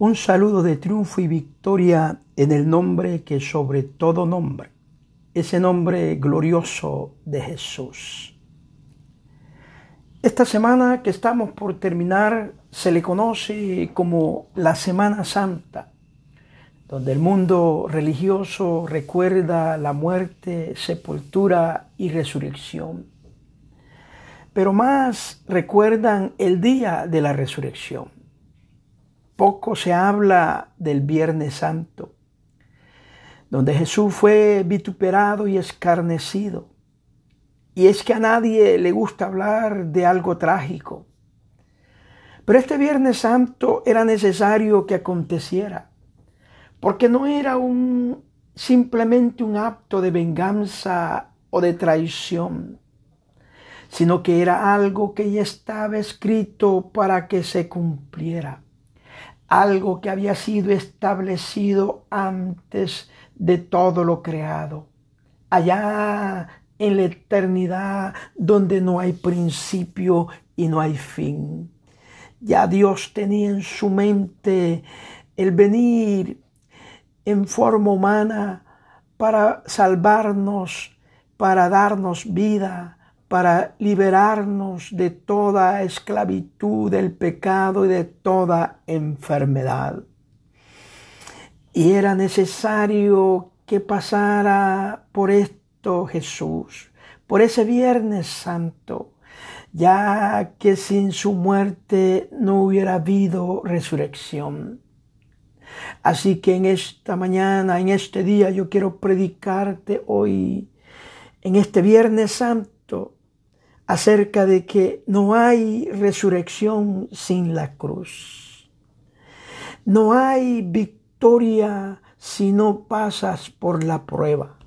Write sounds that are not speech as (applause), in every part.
Un saludo de triunfo y victoria en el nombre que sobre todo nombre, ese nombre glorioso de Jesús. Esta semana que estamos por terminar se le conoce como la Semana Santa, donde el mundo religioso recuerda la muerte, sepultura y resurrección. Pero más recuerdan el día de la resurrección poco se habla del Viernes Santo, donde Jesús fue vituperado y escarnecido. Y es que a nadie le gusta hablar de algo trágico. Pero este Viernes Santo era necesario que aconteciera, porque no era un simplemente un acto de venganza o de traición, sino que era algo que ya estaba escrito para que se cumpliera algo que había sido establecido antes de todo lo creado. Allá en la eternidad donde no hay principio y no hay fin. Ya Dios tenía en su mente el venir en forma humana para salvarnos, para darnos vida, para liberarnos de toda esclavitud, del pecado y de toda enfermedad. Y era necesario que pasara por esto Jesús, por ese Viernes Santo, ya que sin su muerte no hubiera habido resurrección. Así que en esta mañana, en este día, yo quiero predicarte hoy, en este Viernes Santo, acerca de que no hay resurrección sin la cruz. No hay victoria si no pasas por la prueba.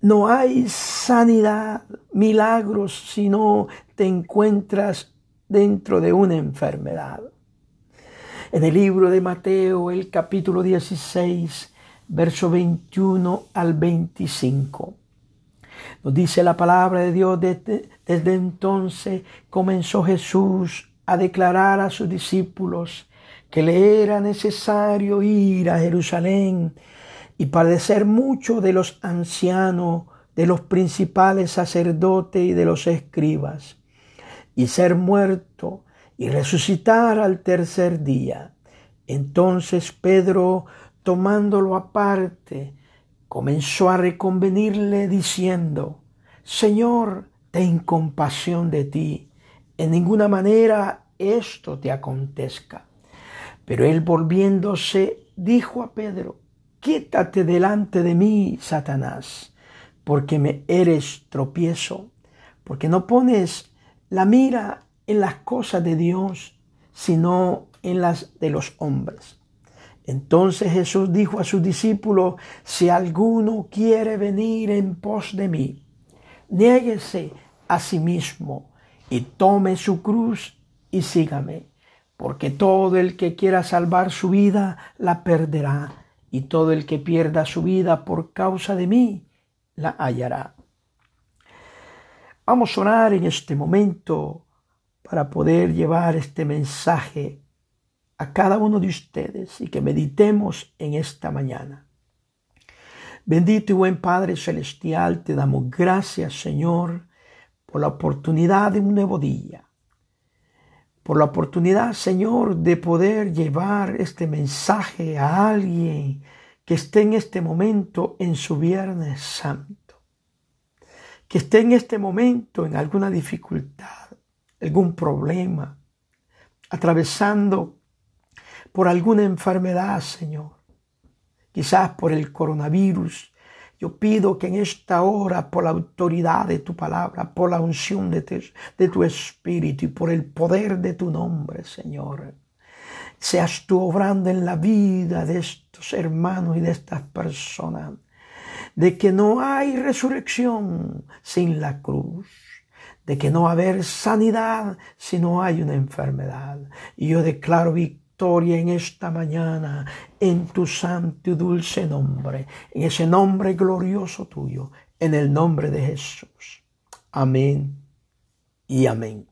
No hay sanidad, milagros si no te encuentras dentro de una enfermedad. En el libro de Mateo, el capítulo 16, verso 21 al 25 nos dice la palabra de Dios, desde, desde entonces comenzó Jesús a declarar a sus discípulos que le era necesario ir a Jerusalén y padecer mucho de los ancianos, de los principales sacerdotes y de los escribas, y ser muerto y resucitar al tercer día. Entonces Pedro, tomándolo aparte, comenzó a reconvenirle diciendo, Señor, ten compasión de ti, en ninguna manera esto te acontezca. Pero él volviéndose dijo a Pedro, quítate delante de mí, Satanás, porque me eres tropiezo, porque no pones la mira en las cosas de Dios, sino en las de los hombres. Entonces Jesús dijo a sus discípulos, si alguno quiere venir en pos de mí, niéguese a sí mismo y tome su cruz y sígame, porque todo el que quiera salvar su vida la perderá, y todo el que pierda su vida por causa de mí la hallará. Vamos a orar en este momento para poder llevar este mensaje a cada uno de ustedes y que meditemos en esta mañana. Bendito y buen Padre Celestial, te damos gracias, Señor, por la oportunidad de un nuevo día, por la oportunidad, Señor, de poder llevar este mensaje a alguien que esté en este momento en su Viernes Santo, que esté en este momento en alguna dificultad, algún problema, atravesando por alguna enfermedad, Señor, quizás por el coronavirus. Yo pido que en esta hora, por la autoridad de tu palabra, por la unción de tu, espíritu y por el poder de tu nombre, Señor, seas tú obrando en la vida de estos hermanos y de estas personas, de que no hay resurrección sin la cruz de que no va haber sanidad si no hay una enfermedad. Y yo declaro victoria en esta mañana en tu santo y dulce nombre, en ese nombre glorioso tuyo, en el nombre de Jesús. Amén y amén.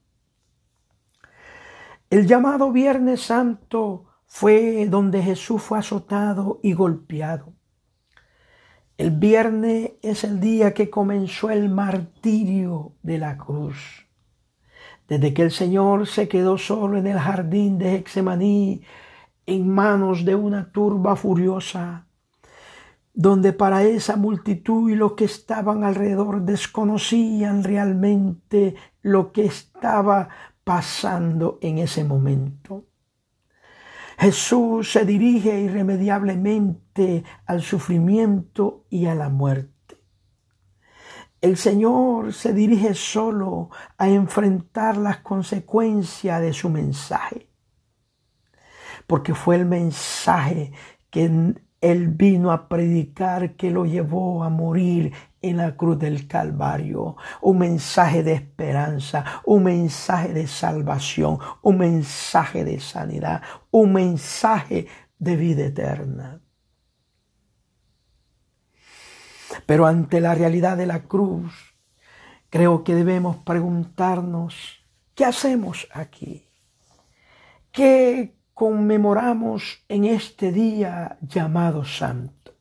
El llamado Viernes Santo fue donde Jesús fue azotado y golpeado. El viernes es el día que comenzó el martirio de la cruz. Desde que el Señor se quedó solo en el jardín de Hexemaní, en manos de una turba furiosa, donde para esa multitud y los que estaban alrededor desconocían realmente lo que estaba pasando en ese momento. Jesús se dirige irremediablemente al sufrimiento y a la muerte. El Señor se dirige solo a enfrentar las consecuencias de su mensaje, porque fue el mensaje que Él vino a predicar que lo llevó a morir en la cruz del Calvario. Un mensaje de esperanza, un mensaje de salvación, un mensaje de sanidad, un mensaje de vida eterna. Pero ante la realidad de la cruz, creo que debemos preguntarnos, ¿qué hacemos aquí? ¿Qué conmemoramos en este día llamado santo?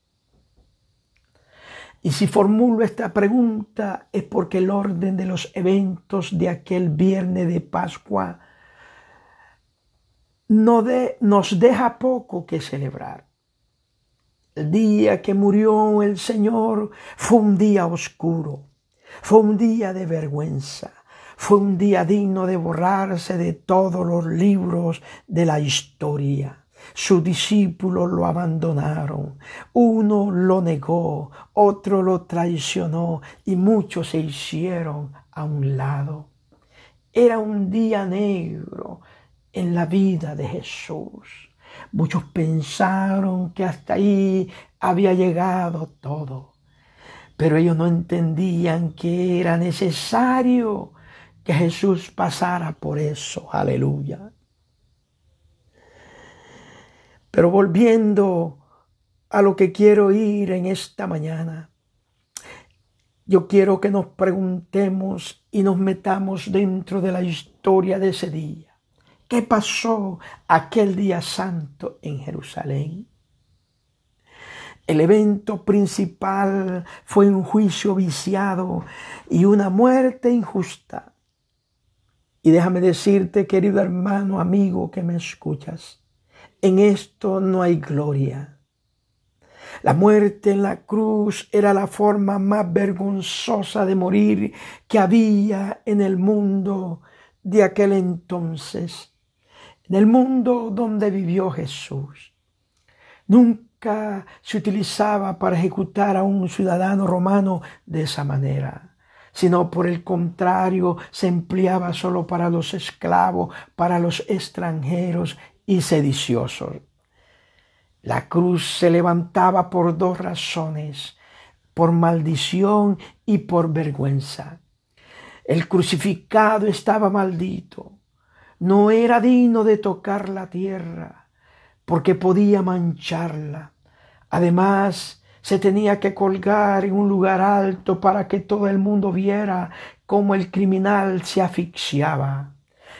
Y si formulo esta pregunta es porque el orden de los eventos de aquel viernes de Pascua no de, nos deja poco que celebrar. El día que murió el Señor fue un día oscuro, fue un día de vergüenza, fue un día digno de borrarse de todos los libros de la historia. Sus discípulos lo abandonaron. Uno lo negó, otro lo traicionó y muchos se hicieron a un lado. Era un día negro en la vida de Jesús. Muchos pensaron que hasta ahí había llegado todo, pero ellos no entendían que era necesario que Jesús pasara por eso. Aleluya. Pero volviendo a lo que quiero ir en esta mañana, yo quiero que nos preguntemos y nos metamos dentro de la historia de ese día. ¿Qué pasó aquel día santo en Jerusalén? El evento principal fue un juicio viciado y una muerte injusta. Y déjame decirte, querido hermano, amigo que me escuchas, en esto no hay gloria. La muerte en la cruz era la forma más vergonzosa de morir que había en el mundo de aquel entonces, en el mundo donde vivió Jesús. Nunca se utilizaba para ejecutar a un ciudadano romano de esa manera sino por el contrario se empleaba solo para los esclavos, para los extranjeros y sediciosos. La cruz se levantaba por dos razones, por maldición y por vergüenza. El crucificado estaba maldito, no era digno de tocar la tierra, porque podía mancharla. Además, se tenía que colgar en un lugar alto para que todo el mundo viera cómo el criminal se asfixiaba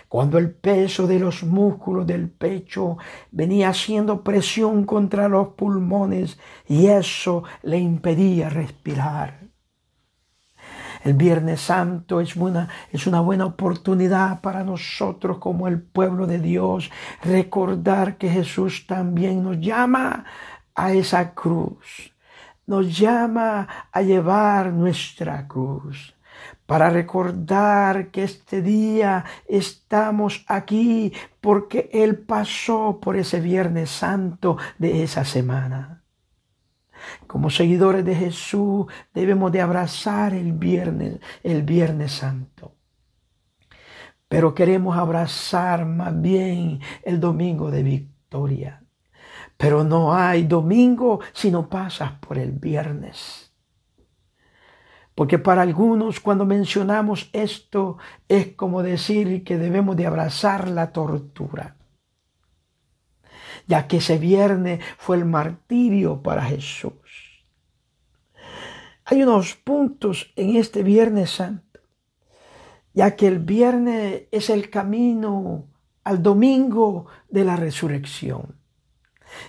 cuando el peso de los músculos del pecho venía haciendo presión contra los pulmones y eso le impedía respirar. El Viernes Santo es una, es una buena oportunidad para nosotros como el pueblo de Dios recordar que Jesús también nos llama a esa cruz, nos llama a llevar nuestra cruz para recordar que este día estamos aquí porque Él pasó por ese Viernes Santo de esa semana. Como seguidores de Jesús debemos de abrazar el viernes, el Viernes Santo. Pero queremos abrazar más bien el domingo de victoria. Pero no hay domingo si no pasas por el viernes. Porque para algunos cuando mencionamos esto es como decir que debemos de abrazar la tortura. Ya que ese viernes fue el martirio para Jesús. Hay unos puntos en este Viernes Santo, ya que el viernes es el camino al domingo de la resurrección.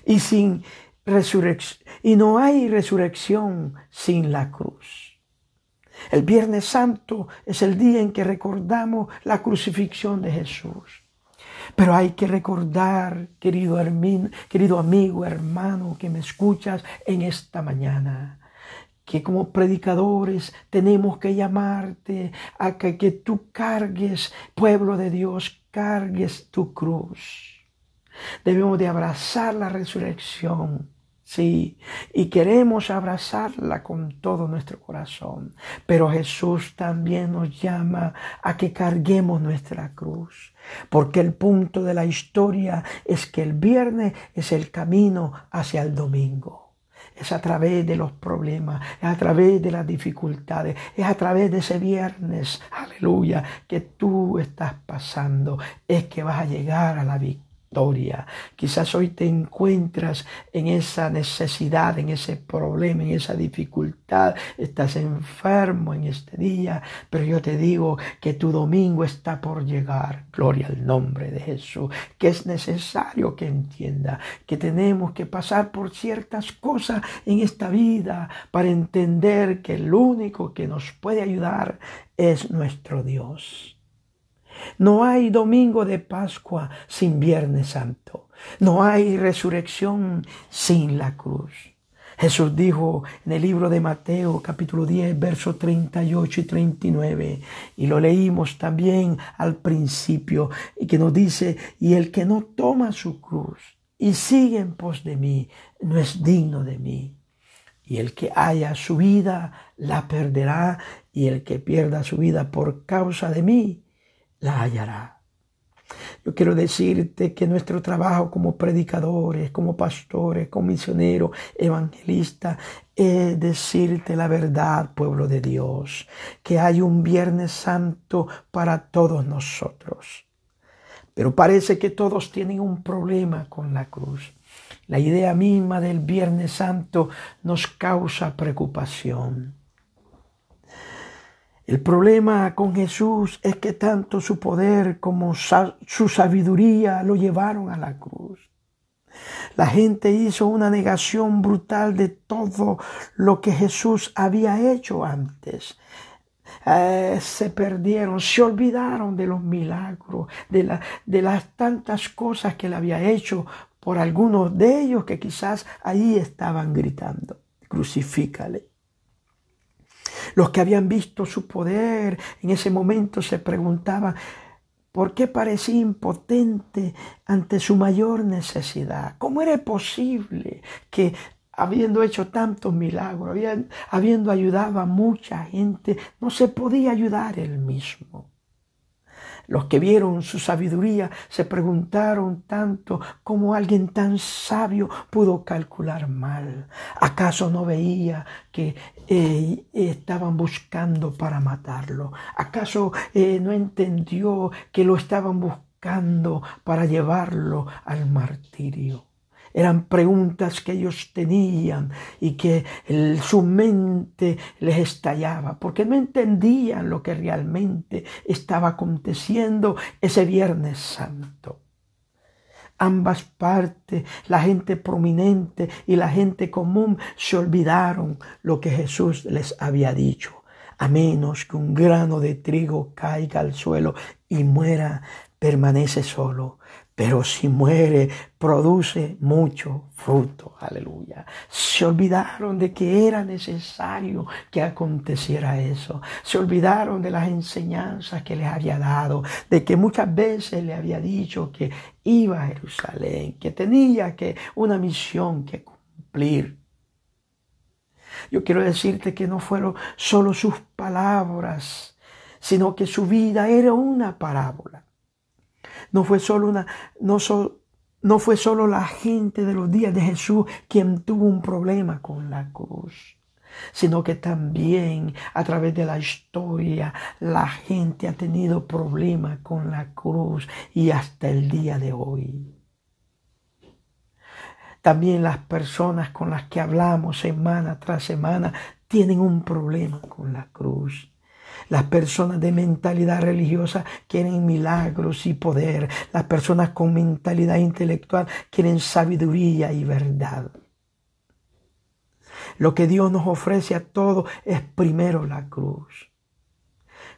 Y sin resurrección, y no hay resurrección sin la cruz. El Viernes Santo es el día en que recordamos la crucifixión de Jesús. Pero hay que recordar, querido, hermino, querido amigo, hermano, que me escuchas en esta mañana, que como predicadores tenemos que llamarte a que, que tú cargues, pueblo de Dios, cargues tu cruz. Debemos de abrazar la resurrección Sí, y queremos abrazarla con todo nuestro corazón. Pero Jesús también nos llama a que carguemos nuestra cruz. Porque el punto de la historia es que el viernes es el camino hacia el domingo. Es a través de los problemas, es a través de las dificultades, es a través de ese viernes, aleluya, que tú estás pasando, es que vas a llegar a la victoria Quizás hoy te encuentras en esa necesidad, en ese problema, en esa dificultad. Estás enfermo en este día, pero yo te digo que tu domingo está por llegar. Gloria al nombre de Jesús. Que es necesario que entienda que tenemos que pasar por ciertas cosas en esta vida para entender que el único que nos puede ayudar es nuestro Dios. No hay domingo de Pascua sin Viernes Santo. No hay resurrección sin la cruz. Jesús dijo en el libro de Mateo capítulo 10 versos 38 y 39 y lo leímos también al principio y que nos dice y el que no toma su cruz y sigue en pos de mí no es digno de mí y el que haya su vida la perderá y el que pierda su vida por causa de mí la. Yo quiero decirte que nuestro trabajo como predicadores, como pastores, como misioneros, evangelistas, es decirte la verdad, pueblo de Dios, que hay un Viernes Santo para todos nosotros. Pero parece que todos tienen un problema con la cruz. La idea misma del Viernes Santo nos causa preocupación. El problema con Jesús es que tanto su poder como su sabiduría lo llevaron a la cruz. La gente hizo una negación brutal de todo lo que Jesús había hecho antes. Eh, se perdieron, se olvidaron de los milagros, de, de las tantas cosas que él había hecho por algunos de ellos que quizás ahí estaban gritando, crucifícale. Los que habían visto su poder en ese momento se preguntaban, ¿por qué parecía impotente ante su mayor necesidad? ¿Cómo era posible que habiendo hecho tantos milagros, habiendo ayudado a mucha gente, no se podía ayudar él mismo? Los que vieron su sabiduría se preguntaron tanto cómo alguien tan sabio pudo calcular mal. ¿Acaso no veía que eh, estaban buscando para matarlo? ¿Acaso eh, no entendió que lo estaban buscando para llevarlo al martirio? Eran preguntas que ellos tenían y que su mente les estallaba, porque no entendían lo que realmente estaba aconteciendo ese Viernes Santo. Ambas partes, la gente prominente y la gente común, se olvidaron lo que Jesús les había dicho. A menos que un grano de trigo caiga al suelo y muera, permanece solo pero si muere, produce mucho fruto. Aleluya. Se olvidaron de que era necesario que aconteciera eso. Se olvidaron de las enseñanzas que les había dado, de que muchas veces le había dicho que iba a Jerusalén, que tenía que una misión que cumplir. Yo quiero decirte que no fueron solo sus palabras, sino que su vida era una parábola. No fue solo una, no, no fue solo la gente de los días de Jesús quien tuvo un problema con la cruz, sino que también a través de la historia la gente ha tenido problemas con la cruz y hasta el día de hoy. También las personas con las que hablamos semana tras semana tienen un problema con la cruz. Las personas de mentalidad religiosa quieren milagros y poder. Las personas con mentalidad intelectual quieren sabiduría y verdad. Lo que Dios nos ofrece a todos es primero la cruz.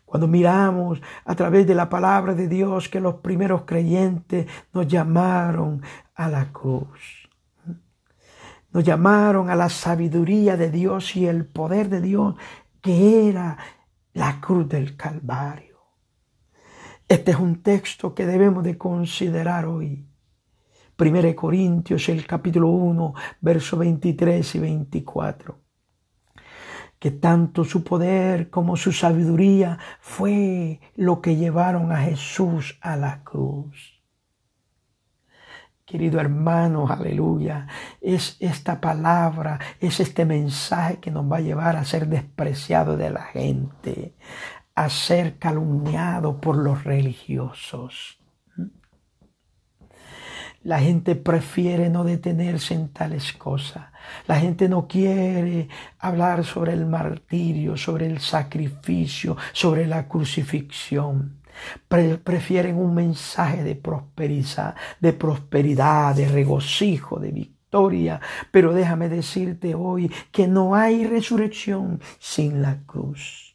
Cuando miramos a través de la palabra de Dios que los primeros creyentes nos llamaron a la cruz. Nos llamaron a la sabiduría de Dios y el poder de Dios que era la cruz del Calvario. Este es un texto que debemos de considerar hoy. 1 Corintios, el capítulo 1, versos 23 y 24. Que tanto su poder como su sabiduría fue lo que llevaron a Jesús a la cruz. Querido hermano, aleluya, es esta palabra, es este mensaje que nos va a llevar a ser despreciado de la gente, a ser calumniado por los religiosos. La gente prefiere no detenerse en tales cosas. La gente no quiere hablar sobre el martirio, sobre el sacrificio, sobre la crucifixión prefieren un mensaje de prosperidad, de prosperidad, de regocijo, de victoria. Pero déjame decirte hoy que no hay resurrección sin la cruz.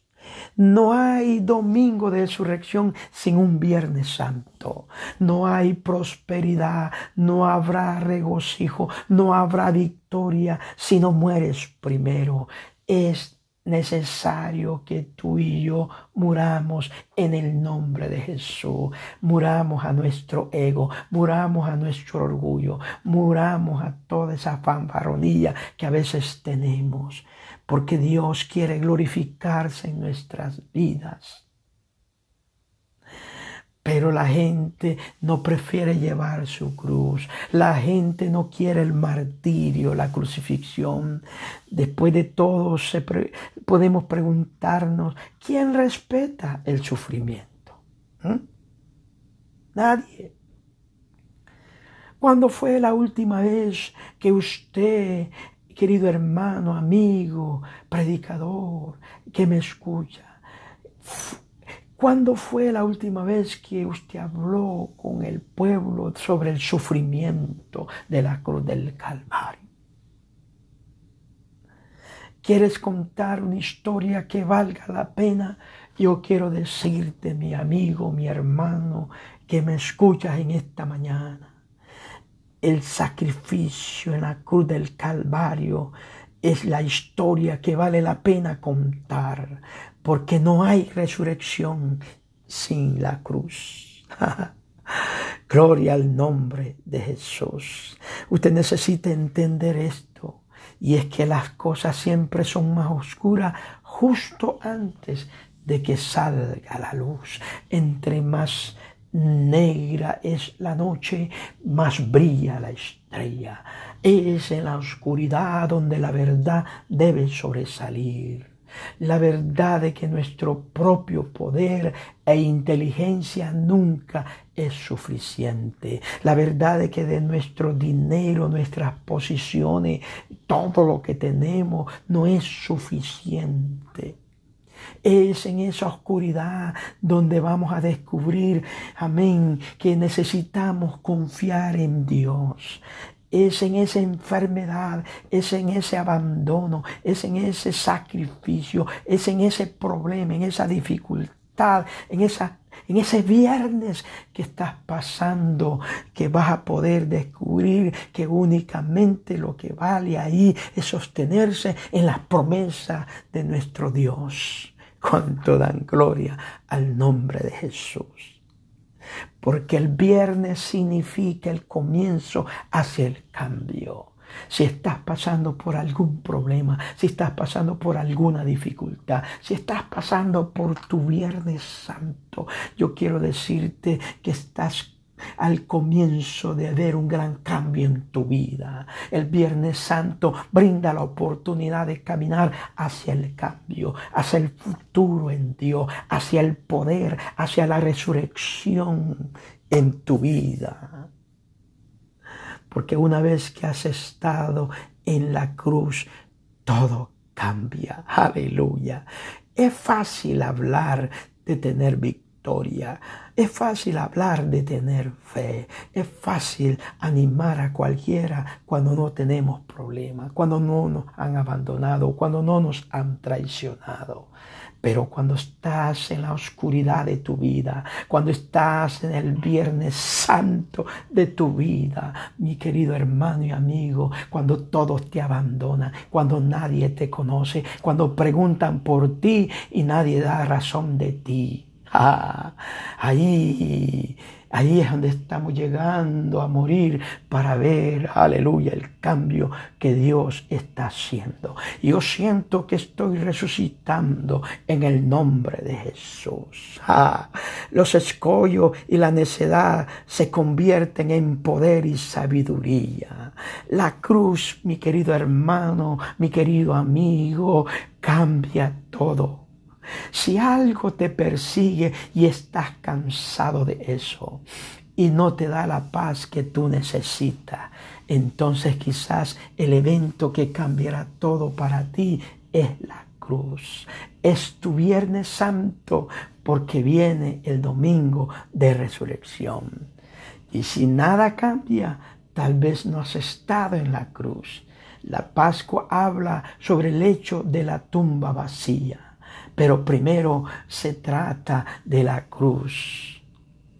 No hay domingo de resurrección sin un Viernes Santo. No hay prosperidad, no habrá regocijo, no habrá victoria si no mueres primero. Necesario que tú y yo muramos en el nombre de Jesús. Muramos a nuestro ego, muramos a nuestro orgullo, muramos a toda esa fanfarronilla que a veces tenemos, porque Dios quiere glorificarse en nuestras vidas. Pero la gente no prefiere llevar su cruz. La gente no quiere el martirio, la crucifixión. Después de todo, podemos preguntarnos, ¿quién respeta el sufrimiento? ¿Mm? Nadie. ¿Cuándo fue la última vez que usted, querido hermano, amigo, predicador, que me escucha, ¿Cuándo fue la última vez que usted habló con el pueblo sobre el sufrimiento de la cruz del Calvario? ¿Quieres contar una historia que valga la pena? Yo quiero decirte, mi amigo, mi hermano, que me escuchas en esta mañana. El sacrificio en la cruz del Calvario es la historia que vale la pena contar, porque no hay resurrección sin la cruz. (laughs) Gloria al nombre de Jesús. Usted necesita entender esto, y es que las cosas siempre son más oscuras justo antes de que salga la luz. Entre más negra es la noche, más brilla la estrella. Es en la oscuridad donde la verdad debe sobresalir. La verdad de que nuestro propio poder e inteligencia nunca es suficiente. La verdad de que de nuestro dinero, nuestras posiciones, todo lo que tenemos no es suficiente. Es en esa oscuridad donde vamos a descubrir, amén, que necesitamos confiar en Dios es en esa enfermedad, es en ese abandono, es en ese sacrificio, es en ese problema, en esa dificultad, en esa en ese viernes que estás pasando, que vas a poder descubrir que únicamente lo que vale ahí es sostenerse en las promesas de nuestro Dios. Cuanto dan gloria al nombre de Jesús porque el viernes significa el comienzo hacia el cambio. Si estás pasando por algún problema, si estás pasando por alguna dificultad, si estás pasando por tu Viernes Santo, yo quiero decirte que estás al comienzo de ver un gran cambio en tu vida. El Viernes Santo brinda la oportunidad de caminar hacia el cambio, hacia el futuro en Dios, hacia el poder, hacia la resurrección en tu vida. Porque una vez que has estado en la cruz, todo cambia. Aleluya. Es fácil hablar de tener victoria. Es fácil hablar de tener fe. Es fácil animar a cualquiera cuando no tenemos problemas, cuando no nos han abandonado, cuando no nos han traicionado. Pero cuando estás en la oscuridad de tu vida, cuando estás en el Viernes Santo de tu vida, mi querido hermano y amigo, cuando todos te abandonan, cuando nadie te conoce, cuando preguntan por ti y nadie da razón de ti. Ah, ahí Ahí es donde estamos llegando a morir para ver, aleluya, el cambio que Dios está haciendo. Yo siento que estoy resucitando en el nombre de Jesús. Ah, los escollos y la necedad se convierten en poder y sabiduría. La cruz, mi querido hermano, mi querido amigo, cambia todo si algo te persigue y estás cansado de eso y no te da la paz que tú necesitas, entonces quizás el evento que cambiará todo para ti es la cruz. Es tu Viernes Santo porque viene el domingo de resurrección. Y si nada cambia, tal vez no has estado en la cruz. La Pascua habla sobre el hecho de la tumba vacía. Pero primero se trata de la cruz.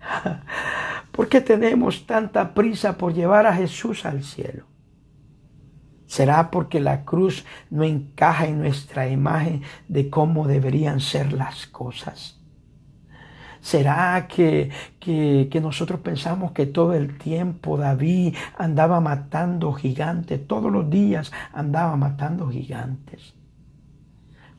(laughs) ¿Por qué tenemos tanta prisa por llevar a Jesús al cielo? ¿Será porque la cruz no encaja en nuestra imagen de cómo deberían ser las cosas? ¿Será que, que, nosotros pensamos que todo el tiempo David andaba matando gigantes? Todos los días andaba matando gigantes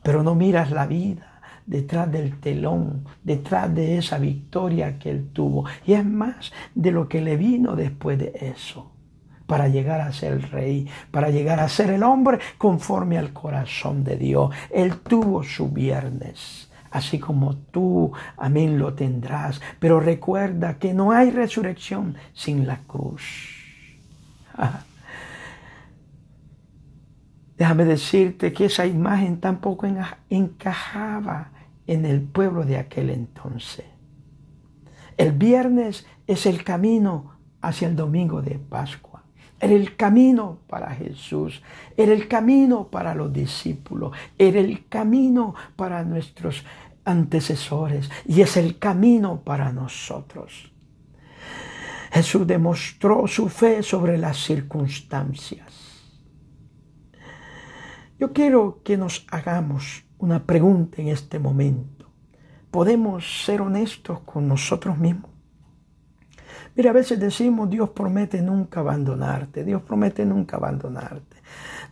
pero no miras la vida detrás del telón, detrás de esa victoria que él tuvo. Y es más de lo que le vino después de eso, para llegar a ser el rey, para llegar a ser el hombre conforme al corazón de Dios. Él tuvo su viernes. Así como tú, amén, lo tendrás. Pero recuerda que no hay resurrección sin la cruz. (laughs) Déjame decirte que esa imagen tampoco encajaba en el pueblo de aquel entonces. El viernes es el camino hacia el domingo de Pascua. Era el camino para Jesús, era el camino para los discípulos, era el camino para nuestros antecesores y es el camino para nosotros. Jesús demostró su fe sobre las circunstancias. Yo quiero que nos hagamos una pregunta en este momento. ¿Podemos ser honestos con nosotros mismos? Mira, a veces decimos, Dios promete nunca abandonarte, Dios promete nunca abandonarte.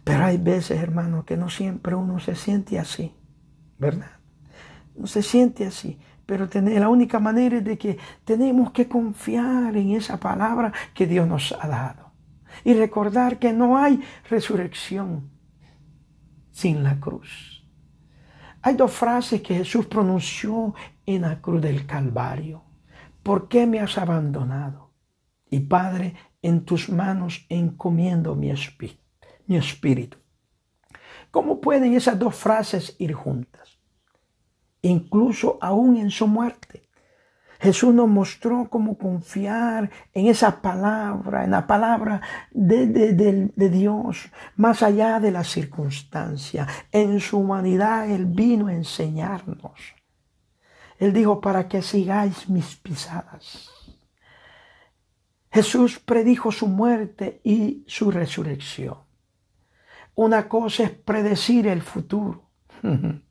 Pero hay veces, hermano, que no siempre uno se siente así, ¿verdad? No se siente así. Pero la única manera es de que tenemos que confiar en esa palabra que Dios nos ha dado. Y recordar que no hay resurrección sin la cruz. Hay dos frases que Jesús pronunció en la cruz del Calvario. ¿Por qué me has abandonado? Y Padre, en tus manos encomiendo mi. Mi espíritu. ¿Cómo pueden esas dos frases ir juntas? Incluso aún en su muerte. Jesús nos mostró cómo confiar en esa palabra, en la palabra de, Dios, más allá de la circunstancia. En su humanidad Él vino a enseñarnos. Él dijo, para que sigáis mis pisadas. Jesús predijo su muerte y su resurrección. Una cosa es predecir el futuro. (laughs)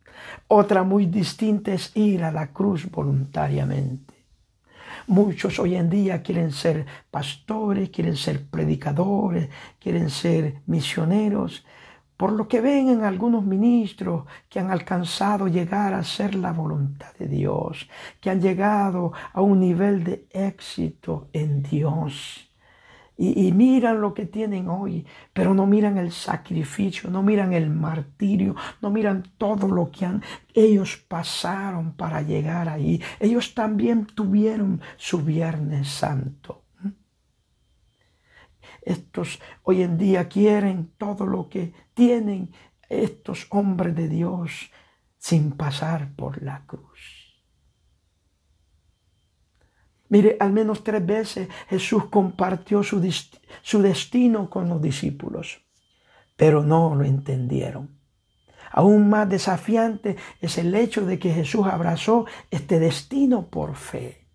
Otra muy distinta es ir a la cruz voluntariamente. Muchos hoy en día quieren ser pastores, quieren ser predicadores, quieren ser misioneros, por lo que ven en algunos ministros que han alcanzado llegar a ser la voluntad de Dios, que han llegado a un nivel de éxito en Dios y, miran lo que tienen hoy, pero no miran el sacrificio, no miran el martirio, no miran todo lo que han, ellos pasaron para llegar ahí. Ellos también tuvieron su Viernes Santo. Estos hoy en día quieren todo lo que tienen estos hombres de Dios sin pasar por la cruz. Mire, al menos tres veces Jesús compartió su, su destino con los discípulos, pero no lo entendieron. Aún más desafiante es el hecho de que Jesús abrazó este destino por fe.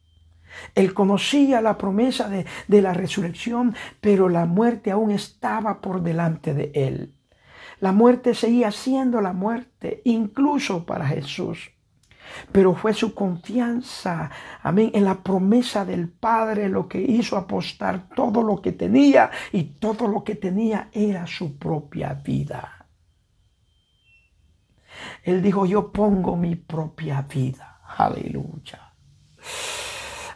Él conocía la promesa de, de, la resurrección, pero la muerte aún estaba por delante de él. La muerte seguía siendo la muerte, incluso para Jesús. Pero fue su confianza, amén, en la promesa del Padre lo que hizo apostar todo lo que tenía y todo lo que tenía era su propia vida. Él dijo, yo pongo mi propia vida. Aleluya.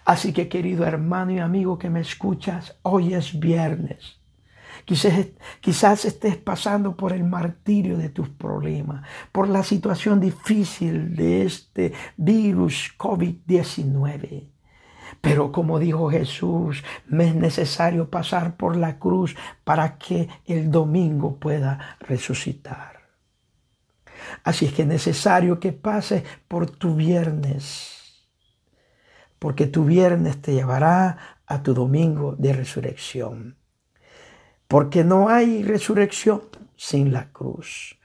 Así que querido hermano y amigo que me escuchas, hoy es viernes. Quizás, quizás, estés pasando por el martirio de tus problemas, por la situación difícil de este virus COVID-19. Pero como dijo Jesús, me es necesario pasar por la cruz para que el domingo pueda resucitar. Así es que es necesario que pases por tu viernes, porque tu viernes te llevará a tu domingo de resurrección. Porque no hay resurrección sin la cruz.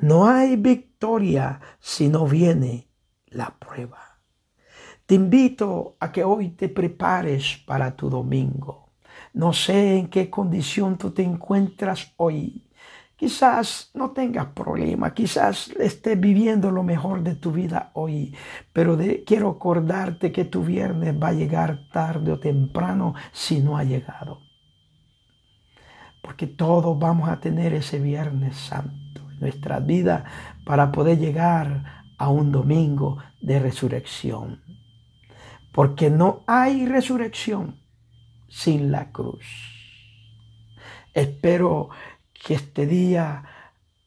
No hay victoria si no viene la prueba. Te invito a que hoy te prepares para tu domingo. No sé en qué condición tú te encuentras hoy. Quizás no tengas problema, quizás estés viviendo lo mejor de tu vida hoy, pero quiero acordarte que tu viernes va a llegar tarde o temprano si no ha llegado. Porque todos vamos a tener ese viernes santo en nuestra vida para poder llegar a un domingo de resurrección. Porque no hay resurrección sin la cruz. Espero que este día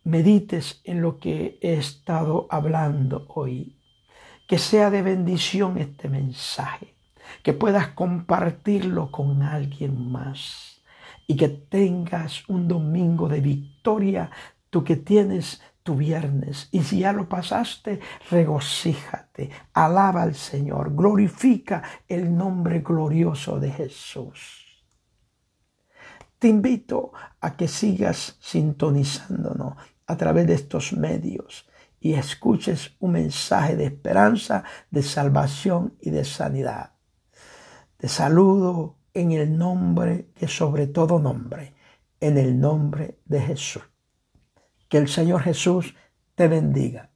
medites en lo que he estado hablando hoy. Que sea de bendición este mensaje, que puedas compartirlo con alguien más y que tengas un domingo de victoria, tú que tienes tu viernes. Y si ya lo pasaste, regocíjate, alaba al Señor, glorifica el nombre glorioso de Jesús. Te invito a que sigas sintonizándonos a través de estos medios y escuches un mensaje de esperanza, de salvación y de sanidad. Te saludo en el nombre que sobre todo nombre, en el nombre de Jesús. Que el Señor Jesús te bendiga